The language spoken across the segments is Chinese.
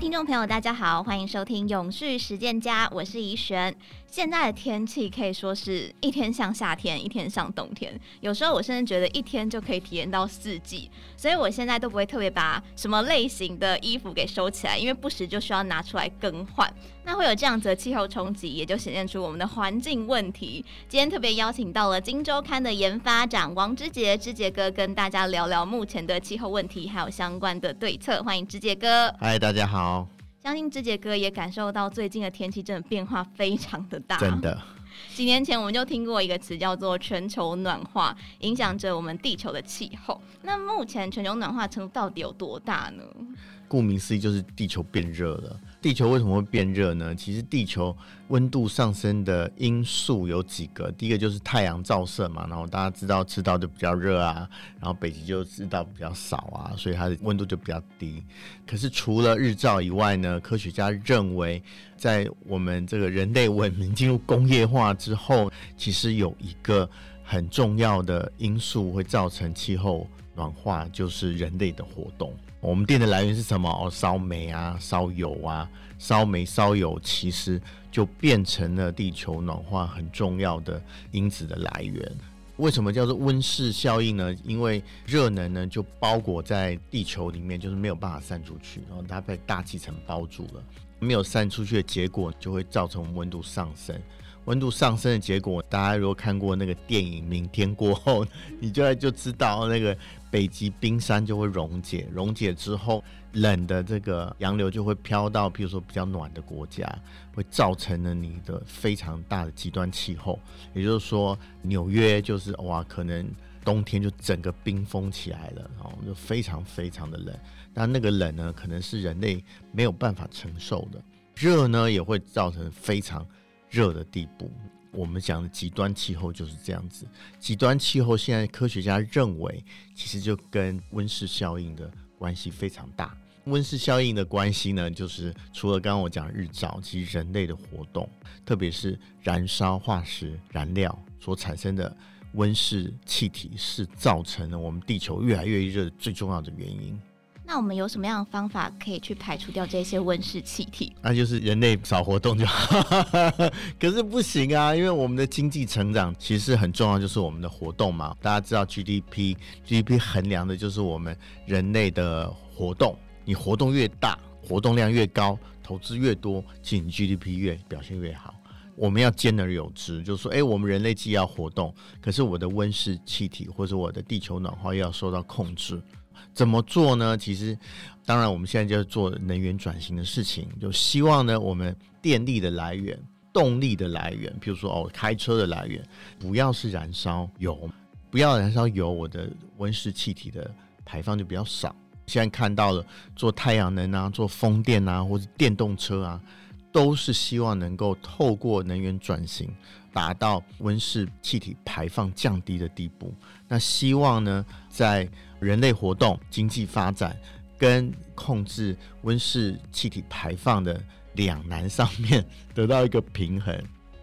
听众朋友，大家好，欢迎收听永续实践家，我是怡璇。现在的天气可以说是一天像夏天，一天像冬天。有时候我甚至觉得一天就可以体验到四季，所以我现在都不会特别把什么类型的衣服给收起来，因为不时就需要拿出来更换。那会有这样子的气候冲击，也就显现出我们的环境问题。今天特别邀请到了《金周刊》的研发长王之杰，之杰哥跟大家聊聊目前的气候问题，还有相关的对策。欢迎之杰哥。嗨，大家好。相信志杰哥也感受到最近的天气真的变化非常的大，真的。几年前我们就听过一个词叫做全球暖化，影响着我们地球的气候。那目前全球暖化程度到底有多大呢？顾名思义，就是地球变热了。地球为什么会变热呢？其实地球温度上升的因素有几个，第一个就是太阳照射嘛，然后大家知道赤道就比较热啊，然后北极就赤道比较少啊，所以它的温度就比较低。可是除了日照以外呢，科学家认为，在我们这个人类文明进入工业化之后，其实有一个很重要的因素会造成气候暖化，就是人类的活动。我们电的来源是什么？哦，烧煤啊，烧油啊，烧煤烧油，其实就变成了地球暖化很重要的因子的来源。为什么叫做温室效应呢？因为热能呢就包裹在地球里面，就是没有办法散出去，然后它被大气层包住了，没有散出去的结果，就会造成温度上升。温度上升的结果，大家如果看过那个电影《明天过后》，你就就知道那个北极冰山就会溶解，溶解之后，冷的这个洋流就会飘到，比如说比较暖的国家，会造成了你的非常大的极端气候。也就是说，纽约就是哇，可能冬天就整个冰封起来了，然后就非常非常的冷。但那个冷呢，可能是人类没有办法承受的。热呢，也会造成非常。热的地步，我们讲的极端气候就是这样子。极端气候现在科学家认为，其实就跟温室效应的关系非常大。温室效应的关系呢，就是除了刚刚我讲日照，其实人类的活动，特别是燃烧化石燃料所产生的温室气体，是造成了我们地球越来越热最重要的原因。那我们有什么样的方法可以去排除掉这些温室气体？那就是人类少活动就好。可是不行啊，因为我们的经济成长其实很重要，就是我们的活动嘛。大家知道 GDP，GDP 衡量的就是我们人类的活动。你活动越大，活动量越高，投资越多，其实 GDP 越表现越好。我们要兼而有之，就是说，哎，我们人类既要活动，可是我的温室气体或者我的地球暖化又要受到控制。怎么做呢？其实，当然，我们现在就做能源转型的事情，就希望呢，我们电力的来源、动力的来源，比如说哦，开车的来源，不要是燃烧油，不要燃烧油，我的温室气体的排放就比较少。现在看到了做太阳能啊，做风电啊，或者电动车啊，都是希望能够透过能源转型，达到温室气体排放降低的地步。那希望呢，在人类活动、经济发展跟控制温室气体排放的两难上面得到一个平衡。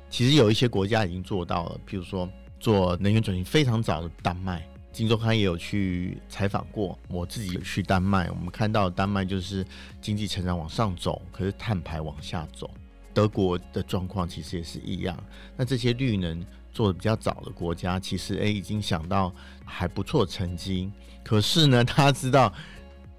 其实有一些国家已经做到了，譬如说做能源转型非常早的丹麦，金周刊也有去采访过。我自己有去丹麦，我们看到丹麦就是经济成长往上走，可是碳排往下走。德国的状况其实也是一样。那这些绿能做的比较早的国家，其实诶已经想到还不错成绩。可是呢，他知道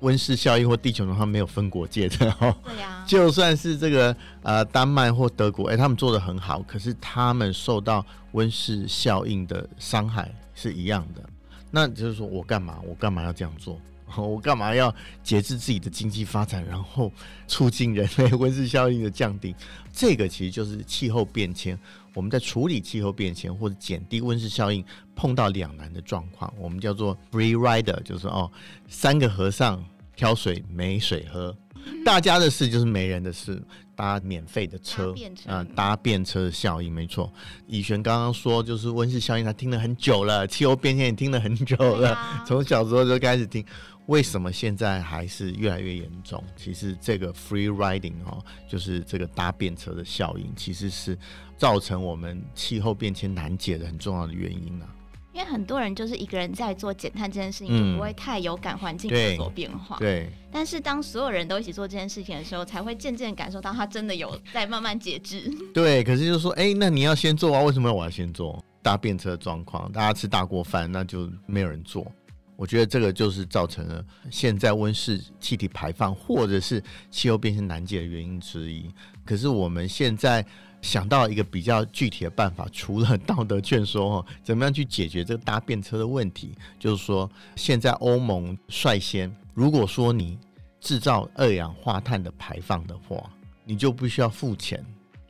温室效应或地球暖化没有分国界的哦。对呀。就算是这个呃丹麦或德国，哎，他们做的很好，可是他们受到温室效应的伤害是一样的。那就是说我干嘛？我干嘛要这样做？我干嘛要节制自己的经济发展，然后促进人类温室效应的降低？这个其实就是气候变迁。我们在处理气候变迁或者减低温室效应碰到两难的状况，我们叫做 free rider，就是哦，三个和尚挑水没水喝，大家的事就是没人的事，搭免费的车啊，搭便车的效应没错。以璇刚刚说就是温室效应，他听了很久了，气候变迁也听了很久了，从小时候就开始听。为什么现在还是越来越严重？其实这个 free riding 哦，就是这个搭便车的效应，其实是造成我们气候变迁难解的很重要的原因啊。因为很多人就是一个人在做减碳这件事情，就不会太有感环境有所变化。对。对，但是当所有人都一起做这件事情的时候，才会渐渐感受到它真的有在慢慢节制。对，可是就是说，哎、欸，那你要先做啊？为什么我要先做？搭便车状况，大家吃大锅饭，那就没有人做。我觉得这个就是造成了现在温室气体排放或者是气候变迁难解的原因之一。可是我们现在。想到一个比较具体的办法，除了 道德劝说哦，怎么样去解决这个搭便车的问题？就是说，现在欧盟率先，如果说你制造二氧化碳的排放的话，你就不需要付钱，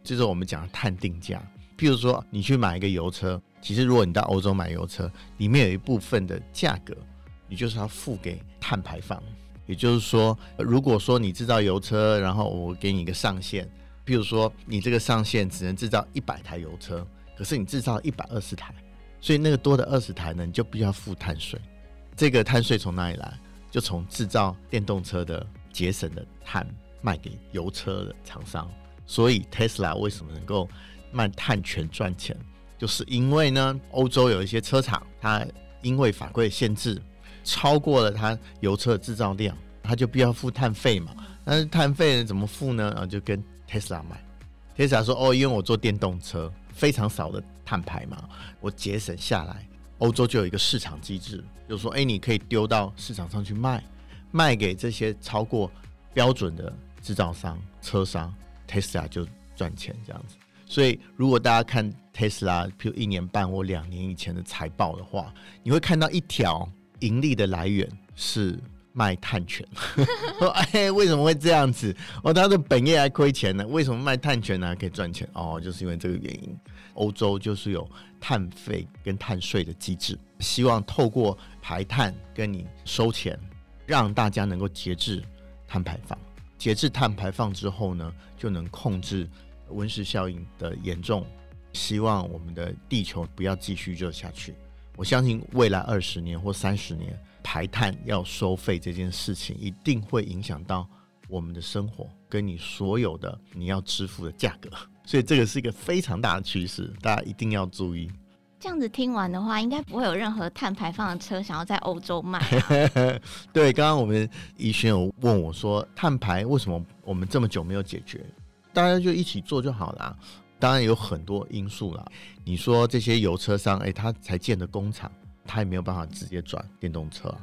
就是我们讲的碳定价。譬如说，你去买一个油车，其实如果你到欧洲买油车，里面有一部分的价格，你就是要付给碳排放。也就是说，如果说你制造油车，然后我给你一个上限。譬如说，你这个上限只能制造一百台油车，可是你制造一百二十台，所以那个多的二十台呢，你就必须要付碳税。这个碳税从哪里来？就从制造电动车的节省的碳卖给油车的厂商。所以 Tesla 为什么能够卖碳权赚钱？就是因为呢，欧洲有一些车厂，它因为法规限制，超过了它油车的制造量，它就必要付碳费嘛。但是碳费怎么付呢？啊，就跟 Tesla 买，Tesla 说：“哦，因为我做电动车，非常少的碳排嘛，我节省下来。欧洲就有一个市场机制，就说，哎，你可以丢到市场上去卖，卖给这些超过标准的制造商、车商，Tesla 就赚钱这样子。所以，如果大家看 Tesla，譬如一年半或两年以前的财报的话，你会看到一条盈利的来源是。”卖碳权，说哎，为什么会这样子？哦，他的本业还亏钱呢，为什么卖碳权呢可以赚钱？哦，就是因为这个原因。欧洲就是有碳费跟碳税的机制，希望透过排碳跟你收钱，让大家能够节制碳排放。节制碳排放之后呢，就能控制温室效应的严重。希望我们的地球不要继续热下去。我相信未来二十年或三十年。排碳要收费这件事情，一定会影响到我们的生活，跟你所有的你要支付的价格，所以这个是一个非常大的趋势，大家一定要注意。这样子听完的话，应该不会有任何碳排放的车想要在欧洲卖啊。对，刚刚我们怡轩有问我说，碳排为什么我们这么久没有解决？大家就一起做就好了。当然有很多因素啦。你说这些油车商，哎，他才建的工厂。他也没有办法直接转电动车，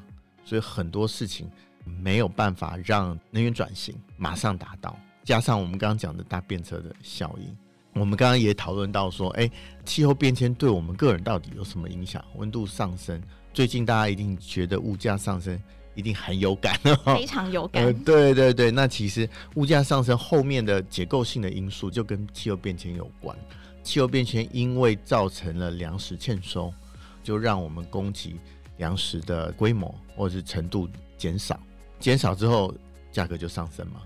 所以很多事情没有办法让能源转型马上达到。加上我们刚刚讲的搭便车的效应，我们刚刚也讨论到说，哎，气候变迁对我们个人到底有什么影响？温度上升，最近大家一定觉得物价上升一定很有感，非常有感。呃，对对对，那其实物价上升后面的结构性的因素就跟气候变迁有关。气候变迁因为造成了粮食欠收。就让我们供给粮食的规模或者是程度减少，减少之后价格就上升嘛。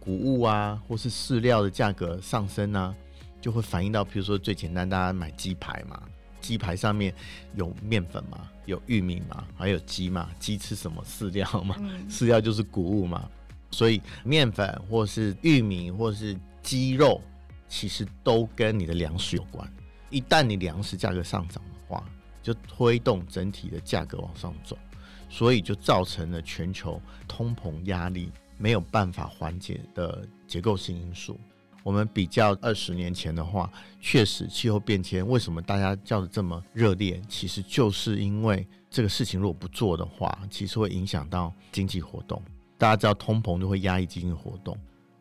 谷物啊，或是饲料的价格上升呢、啊，就会反映到，比如说最简单，大家买鸡排嘛，鸡排上面有面粉嘛，有玉米嘛，还有鸡嘛，鸡吃什么饲料嘛？饲料就是谷物嘛，所以面粉或是玉米或是鸡肉，其实都跟你的粮食有关。一旦你粮食价格上涨的话，就推动整体的价格往上走，所以就造成了全球通膨压力没有办法缓解的结构性因素。我们比较二十年前的话，确实气候变迁为什么大家叫得这么热烈，其实就是因为这个事情如果不做的话，其实会影响到经济活动。大家知道通膨就会压抑经济活动，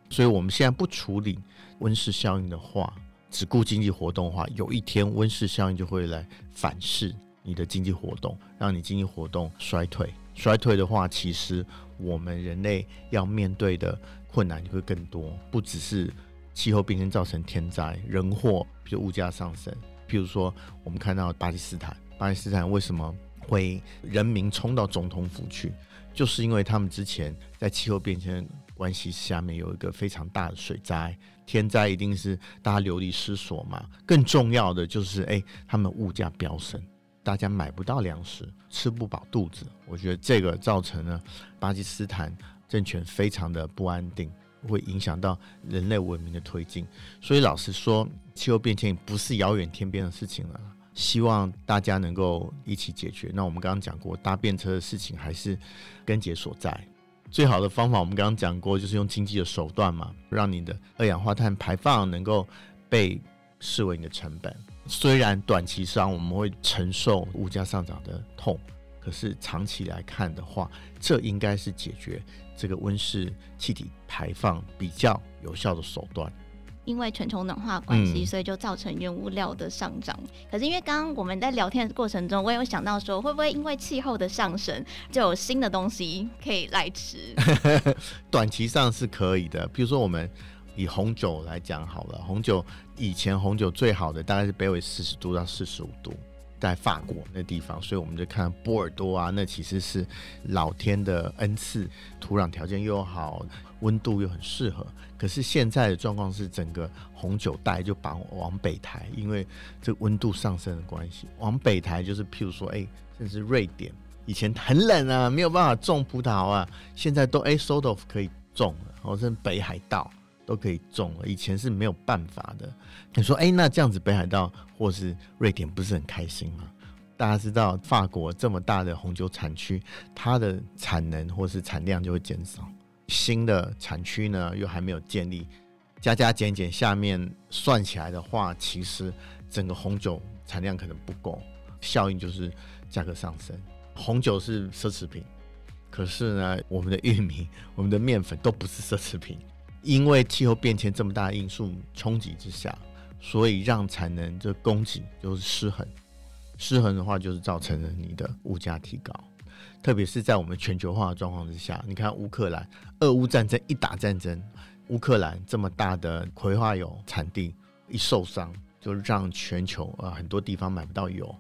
所以我们现在不处理温室效应的话。只顾经济活动的话，有一天温室效应就会来反噬你的经济活动，让你经济活动衰退。衰退的话，其实我们人类要面对的困难就会更多，不只是气候变迁造成天灾人祸，比如物价上升。譬如说，我们看到巴基斯坦，巴基斯坦为什么会人民冲到总统府去？就是因为他们之前在气候变迁关系下面有一个非常大的水灾。天灾一定是大家流离失所嘛，更重要的就是哎、他们物价飙升，大家买不到粮食，吃不饱肚子。我觉得这个造成了巴基斯坦政权非常的不安定，会影响到人类文明的推进。所以老实说，气候变迁不是遥远天边的事情了，希望大家能够一起解决。那我们刚刚讲过，搭便车的事情还是根结所在。最好的方法，我们刚刚讲过，就是用经济的手段嘛，让你的二氧化碳排放能够被视为你的成本。虽然短期上我们会承受物价上涨的痛，可是长期来看的话，这应该是解决这个温室气体排放比较有效的手段。因为全球暖化关系，所以就造成原物料的上涨。嗯、可是因为刚刚我们在聊天的过程中，我有想到说，会不会因为气候的上升，就有新的东西可以来吃？短期上是可以的，比如说我们以红酒来讲好了，红酒以前红酒最好的大概是北纬四十度到四十五度，在法国那地方，所以我们就看波尔多啊，那其实是老天的恩赐，土壤条件又好。温度又很适合，可是现在的状况是整个红酒带就把往北抬，因为这温度上升的关系，往北抬就是譬如说，哎、甚至瑞典以前很冷啊，没有办法种葡萄啊，现在都哎，sort of 可以种了，或者北海道都可以种了，以前是没有办法的。你说，哎、那这样子北海道或是瑞典不是很开心吗？大家知道，法国这么大的红酒产区，它的产能或是产量就会减少。新的产区呢，又还没有建立，加加减减，下面算起来的话，其实整个红酒产量可能不够，效应就是价格上升。红酒是奢侈品，可是呢，我们的玉米、我们的面粉都不是奢侈品，因为气候变迁这么大的因素冲击之下，所以让产能这供给就是失衡，失衡的话就是造成了你的物价提高。特别是在我们全球化的状况之下，你看乌克兰，俄乌战争一打战争，乌克兰这么大的葵花油产地一受伤，就让全球啊很多地方买不到油，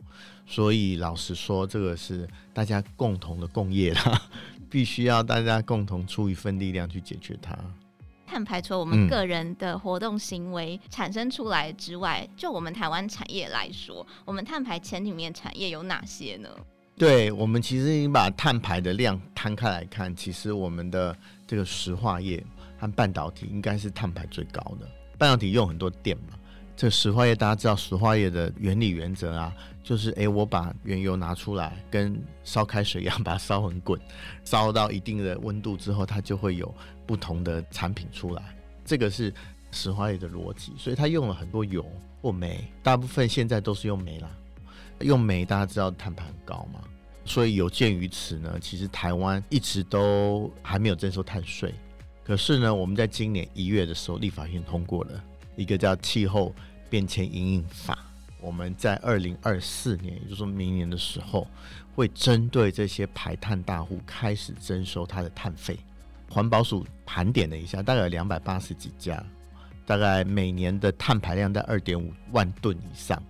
所以老实说，这个是大家共同的共业啦，必须要大家共同出一份力量去解决它。碳排除我们个人的活动行为产生出来之外，嗯、就我们台湾产业来说，我们碳排前几面产业有哪些呢？对，我们其实已经把碳排的量摊开来看，其实我们的这个石化业和半导体应该是碳排最高的。半导体用很多电嘛，这石化业大家知道，石化业的原理原则啊，就是诶，我把原油拿出来，跟烧开水一样，把它烧很滚，烧到一定的温度之后，它就会有不同的产品出来。这个是石化业的逻辑，所以它用了很多油或煤，大部分现在都是用煤啦。用煤，大家知道碳排很高嘛，所以有鉴于此呢，其实台湾一直都还没有征收碳税。可是呢，我们在今年一月的时候，立法院通过了一个叫《气候变迁因应法》，我们在二零二四年，也就是说明年的时候，会针对这些排碳大户开始征收它的碳费。环保署盘点了一下，大概有两百八十几家，大概每年的碳排量在二点五万吨以上。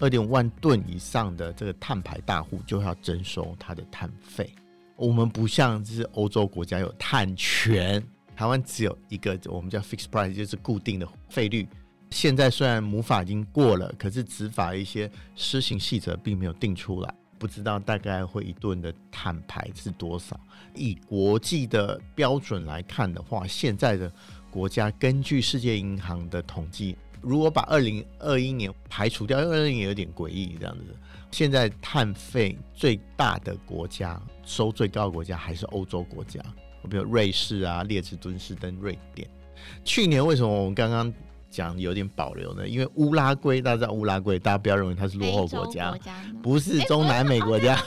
二点五万吨以上的这个碳排大户就要征收它的碳费。我们不像是欧洲国家有碳权，台湾只有一个我们叫 fixed price，就是固定的费率。现在虽然母法已经过了，可是执法一些施行细则并没有定出来，不知道大概会一顿的碳排是多少。以国际的标准来看的话，现在的国家根据世界银行的统计。如果把二零二一年排除掉，因为二零年有点诡异这样子。现在碳费最大的国家，收最高的国家还是欧洲国家，比如瑞士啊、列支敦士登、瑞典。去年为什么我们刚刚讲有点保留呢？因为乌拉圭，大家知道乌拉圭，大家不要认为它是落后国家，不是中南美国家。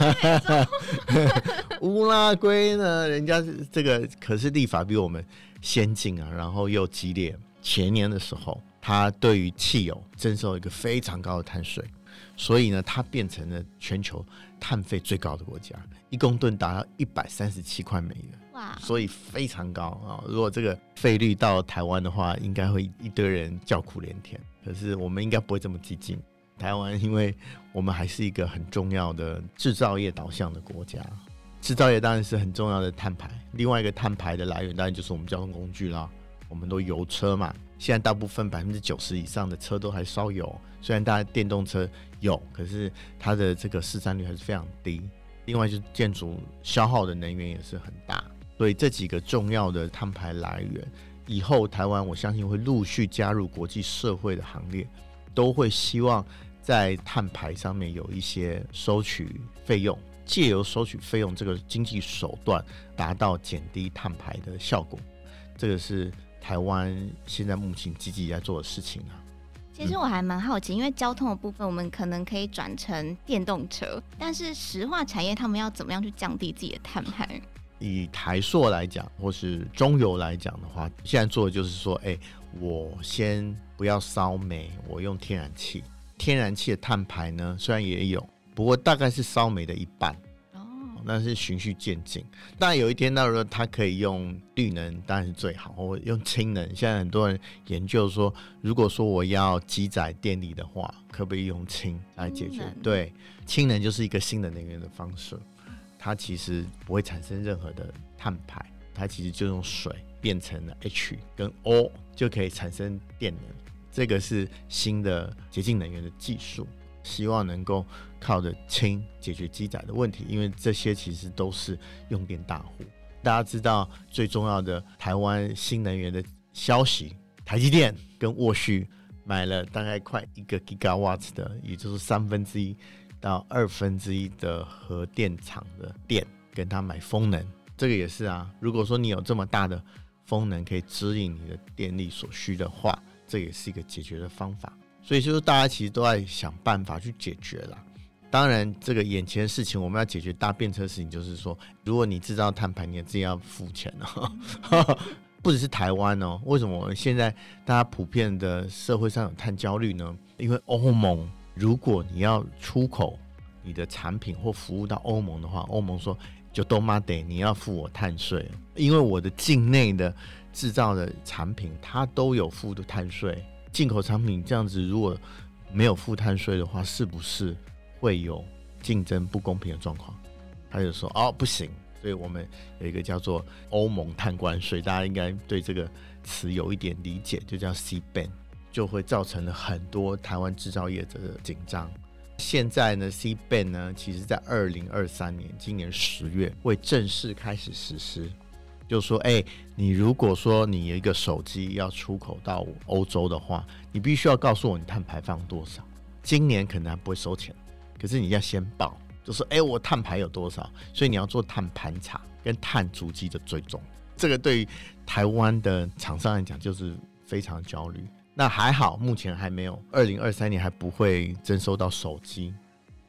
乌拉圭呢，人家是这个可是立法比我们先进啊，然后又激烈。前年的时候。它对于汽油征收一个非常高的碳税，所以呢，它变成了全球碳费最高的国家，一公吨达到一百三十七块美元，所以非常高啊！如果这个费率到台湾的话，应该会一堆人叫苦连天。可是我们应该不会这么激进，台湾因为我们还是一个很重要的制造业导向的国家，制造业当然是很重要的碳排。另外一个碳排的来源当然就是我们交通工具啦，我们都油车嘛。现在大部分百分之九十以上的车都还烧油，虽然大家电动车有，可是它的这个市占率还是非常低。另外就是建筑消耗的能源也是很大，所以这几个重要的碳排来源，以后台湾我相信会陆续加入国际社会的行列，都会希望在碳排上面有一些收取费用，借由收取费用这个经济手段，达到减低碳排的效果。这个是台湾现在目前积极在做的事情啊。其实我还蛮好奇，因为交通的部分，我们可能可以转成电动车，但是石化产业他们要怎么样去降低自己的碳排？以台塑来讲，或是中油来讲的话，现在做的就是说，哎，我先不要烧煤，我用天然气。天然气的碳排呢，虽然也有，不过大概是烧煤的一半。那是循序渐进，当然有一天到时候它可以用绿能，当然是最好，或用氢能。现在很多人研究说，如果说我要积载电力的话，可不可以用氢来解决？对，氢能就是一个新的能源的方式，它其实不会产生任何的碳排，它其实就用水变成了 H 跟 O 就可以产生电能，这个是新的洁净能源的技术。希望能够靠着氢解决机载的问题，因为这些其实都是用电大户。大家知道最重要的台湾新能源的消息，台积电跟沃旭买了大概快一个 gigawatt 的，也就是三分之一到二分之一的核电厂的电，跟他买风能，这个也是啊。如果说你有这么大的风能可以指引你的电力所需的话，这也是一个解决的方法。所以就是大家其实都在想办法去解决了。当然，这个眼前的事情我们要解决搭便车事情，就是说，如果你制造碳排，你也自己要付钱哦。不只是台湾哦，为什么我们现在大家普遍的社会上有碳焦虑呢？因为欧盟，如果你要出口你的产品或服务到欧盟的话，欧盟说就都妈得你要付我碳税，因为我的境内的制造的产品它都有付的碳税。进口产品这样子，如果没有付碳税的话，是不是会有竞争不公平的状况？他就说哦，不行，所以我们有一个叫做欧盟碳关税，大家应该对这个词有一点理解，就叫 CBAM，就会造成了很多台湾制造业者的紧张。现在呢，CBAM 呢，其实在二零二三年今年十月会正式开始实施。就说，哎、你如果说你有一个手机要出口到欧洲的话，你必须要告诉我你碳排放多少。今年可能还不会收钱，可是你要先报，就说，哎、我碳排有多少？所以你要做碳盘查跟碳足迹的追踪。这个对于台湾的厂商来讲就是非常焦虑。那还好，目前还没有，二零二三年还不会征收到手机。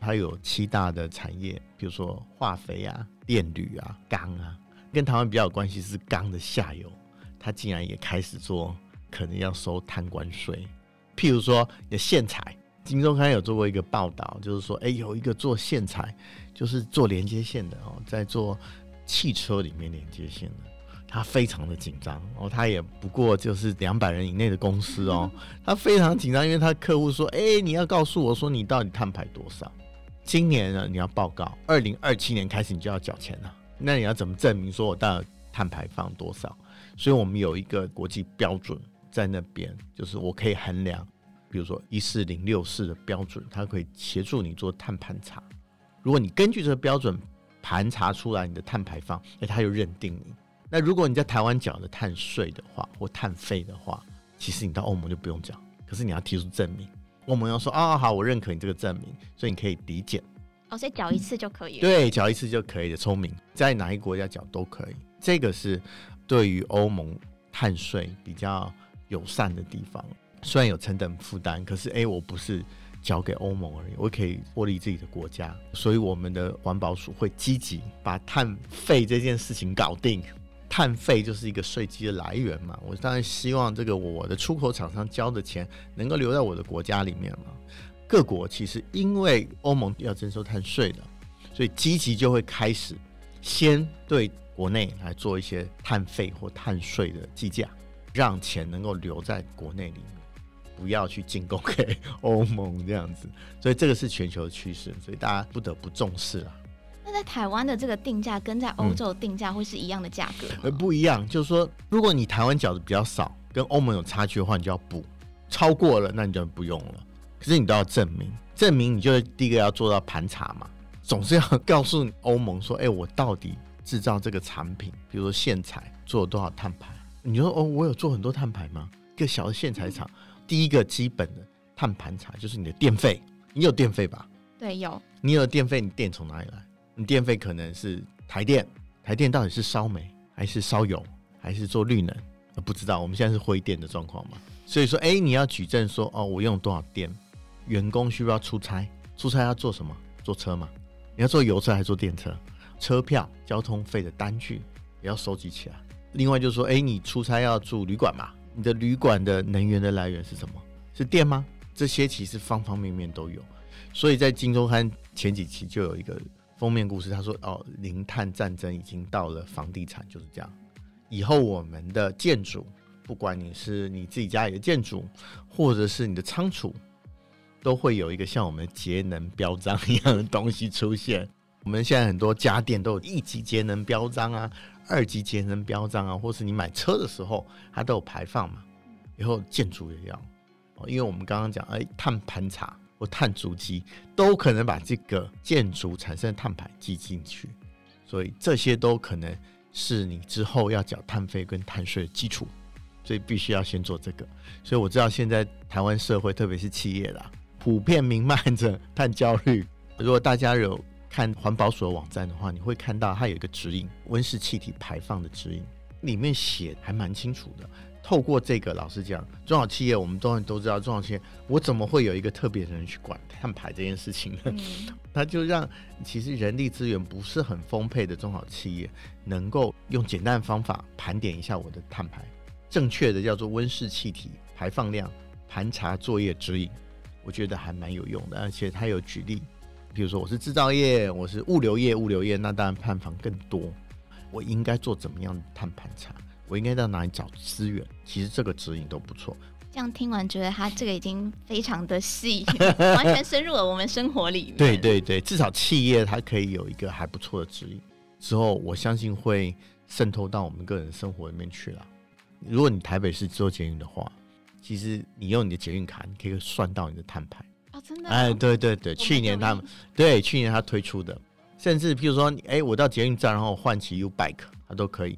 它有七大的产业，比如说化肥啊、电铝啊、钢啊。跟台湾比较有关系是钢的下游，它竟然也开始做，可能要收碳关税。譬如说，有线材，金周刊有做过一个报道，就是说，哎、有一个做线材，就是做连接线的哦，在做汽车里面连接线的，他非常的紧张哦，他也不过就是两百人以内的公司哦，他非常紧张，因为他客户说，哎、欸，你要告诉我说你到底碳排多少，今年呢你要报告，二零二七年开始你就要缴钱了。那你要怎么证明说我到底碳排放多少？所以我们有一个国际标准在那边，就是我可以衡量，比如说一四零六四的标准，它可以协助你做碳盘查。如果你根据这个标准盘查出来你的碳排放，哎，他就认定你。那如果你在台湾缴的碳税的话，或碳费的话，其实你到欧盟就不用缴，可是你要提出证明，欧盟要说啊、哦、好，我认可你这个证明，所以你可以抵减。哦，所以缴一次就可以了。对，缴一次就可以了。聪明，在哪一个国家缴都可以。这个是对于欧盟碳税比较友善的地方。虽然有成本负担，可是哎，我不是交给欧盟而已，我可以获利自己的国家。所以我们的环保署会积极把碳费这件事情搞定。碳费就是一个税基的来源嘛。我当然希望这个我的出口厂商交的钱能够留在我的国家里面嘛。各国其实因为欧盟要征收碳税的，所以积极就会开始先对国内来做一些碳费或碳税的计价，让钱能够留在国内里面，不要去进贡给 欧盟这样子。所以这个是全球的趋势，所以大家不得不重视了。那在台湾的这个定价跟在欧洲的定价会是一样的价格吗？呃、嗯，不一样，就是说，如果你台湾饺子比较少，跟欧盟有差距的话，你就要补；超过了，那你就不用了。可是你都要证明，证明你就第一个要做到盘查嘛，总是要告诉欧盟说，哎、欸，我到底制造这个产品，比如说线材做了多少碳排？你说哦，我有做很多碳排吗？一个小的线材厂，第一个基本的碳盘查就是你的电费，你有电费吧？对，有。你有电费，你电从哪里来？你电费可能是台电，台电到底是烧煤还是烧油还是做绿能？不知道。我们现在是灰电的状况嘛？所以说，哎，你要举证说，哦，我用多少电？员工需不需要出差？出差要做什么？坐车嘛？你要坐油车还是坐电车？车票、交通费的单据也要收集起来。另外就是说，哎，你出差要住旅馆嘛？你的旅馆的能源的来源是什么？是电吗？这些其实方方面面都有。所以在《金周刊》前几期就有一个封面故事，他说：“哦，零碳战争已经到了房地产，就是这样。以后我们的建筑，不管你是你自己家里的建筑，或者是你的仓储，都会有一个像我们节能标章一样的东西出现。我们现在很多家电都有一级节能标章啊。”二级节能标章啊，或是你买车的时候，它都有排放嘛。以后建筑也要哦，因为我们刚刚讲，哎，碳盘查或碳足迹都可能把这个建筑产生的碳排记进去，所以这些都可能是你之后要缴碳费跟碳税的基础，所以必须要先做这个。所以我知道现在台湾社会，特别是企业啦，普遍弥漫着碳焦虑。如果大家有看环保署的网站的话，你会看到它有一个指引，温室气体排放的指引，里面写还蛮清楚的。透过这个，老实讲，中小企业我们都都知道，中小企业我怎么会有一个特别的人去管碳排这件事情呢？嗯、他就让其实人力资源不是很丰沛的中小企业，能够用简单的方法盘点一下我的碳排，正确的叫做温室气体排放量盘查作业指引，我觉得还蛮有用的，而且他有举例。比如说我是制造业，我是物流业，物流业那当然碳房更多。我应该做怎么样的碳盘查？我应该到哪里找资源？其实这个指引都不错。这样听完，觉得他这个已经非常的细，完全深入了我们生活里面。对对对，至少企业它可以有一个还不错的指引，之后我相信会渗透到我们个人生活里面去了。如果你台北市做捷运的话，其实你用你的捷运卡，你可以算到你的碳排。真的？哎，对对对，去年他们对去年他推出的，甚至譬如说，哎，我到捷运站然后换骑 U bike，它都可以。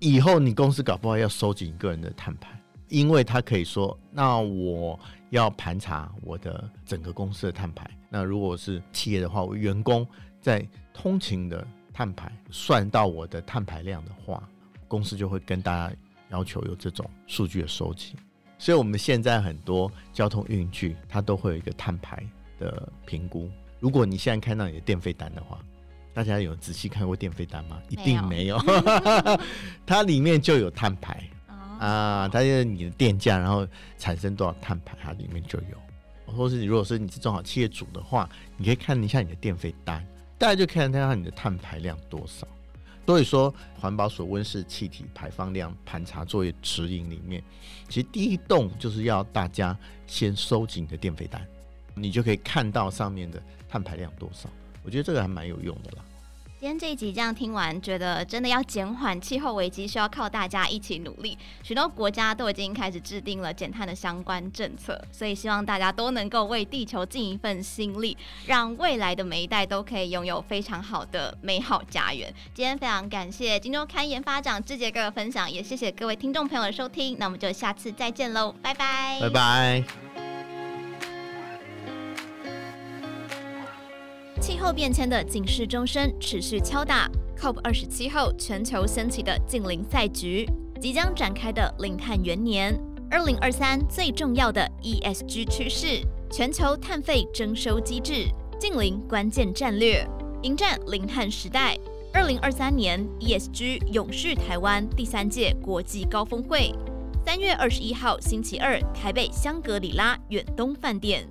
以后你公司搞不好要收集你个人的碳排，因为他可以说，那我要盘查我的整个公司的碳排。那如果是企业的话，我员工在通勤的碳排算到我的碳排量的话，公司就会跟大家要求有这种数据的收集。所以，我们现在很多交通运具，它都会有一个碳排的评估。如果你现在看到你的电费单的话，大家有仔细看过电费单吗？一定没有。它里面就有碳排、哦、啊，它就是你的电价，然后产生多少碳排，它里面就有。或是你如果是你是中小企业主的话，你可以看一下你的电费单，大家就看一下你的碳排量多少。所以说，环保所温室气体排放量盘查作业指引里面，其实第一栋就是要大家先收紧你的电费单，你就可以看到上面的碳排量多少。我觉得这个还蛮有用的啦。今天这一集这样听完，觉得真的要减缓气候危机，需要靠大家一起努力。许多国家都已经开始制定了减碳的相关政策，所以希望大家都能够为地球尽一份心力，让未来的每一代都可以拥有非常好的美好家园。今天非常感谢金周刊研发长志杰哥的分享，也谢谢各位听众朋友的收听。那我们就下次再见喽，拜拜，拜拜。气候变迁的警示钟声持续敲打，COP 二十七后全球掀起的净零赛局，即将展开的零碳元年，二零二三最重要的 ESG 趋势，全球碳费征收机制，净零关键战略，迎战零碳时代。二零二三年 ESG 永续台湾第三届国际高峰会，三月二十一号星期二，台北香格里拉远东饭店。